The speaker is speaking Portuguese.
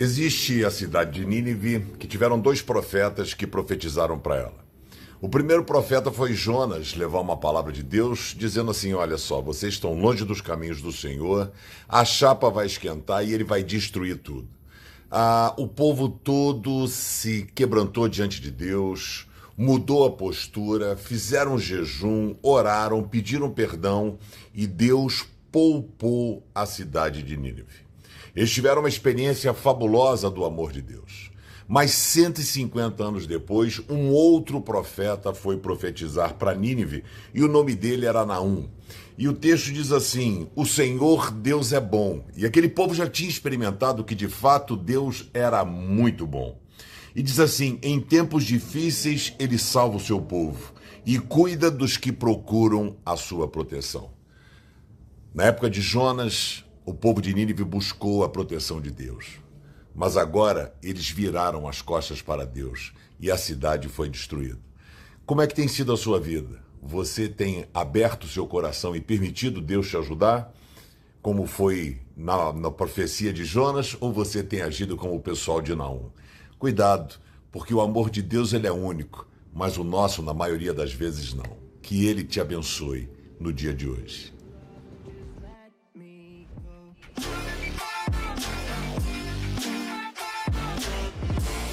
Existe a cidade de Nínive que tiveram dois profetas que profetizaram para ela. O primeiro profeta foi Jonas levar uma palavra de Deus, dizendo assim: Olha só, vocês estão longe dos caminhos do Senhor, a chapa vai esquentar e ele vai destruir tudo. Ah, o povo todo se quebrantou diante de Deus, mudou a postura, fizeram jejum, oraram, pediram perdão e Deus poupou a cidade de Nínive. Eles tiveram uma experiência fabulosa do amor de Deus. Mas 150 anos depois, um outro profeta foi profetizar para Nínive e o nome dele era Naum. E o texto diz assim: O Senhor Deus é bom. E aquele povo já tinha experimentado que de fato Deus era muito bom. E diz assim: Em tempos difíceis ele salva o seu povo e cuida dos que procuram a sua proteção. Na época de Jonas, o povo de Nínive buscou a proteção de Deus. Mas agora eles viraram as costas para Deus e a cidade foi destruída. Como é que tem sido a sua vida? Você tem aberto seu coração e permitido Deus te ajudar? Como foi na, na profecia de Jonas? Ou você tem agido como o pessoal de Naum? Cuidado, porque o amor de Deus ele é único, mas o nosso, na maioria das vezes, não. Que ele te abençoe no dia de hoje.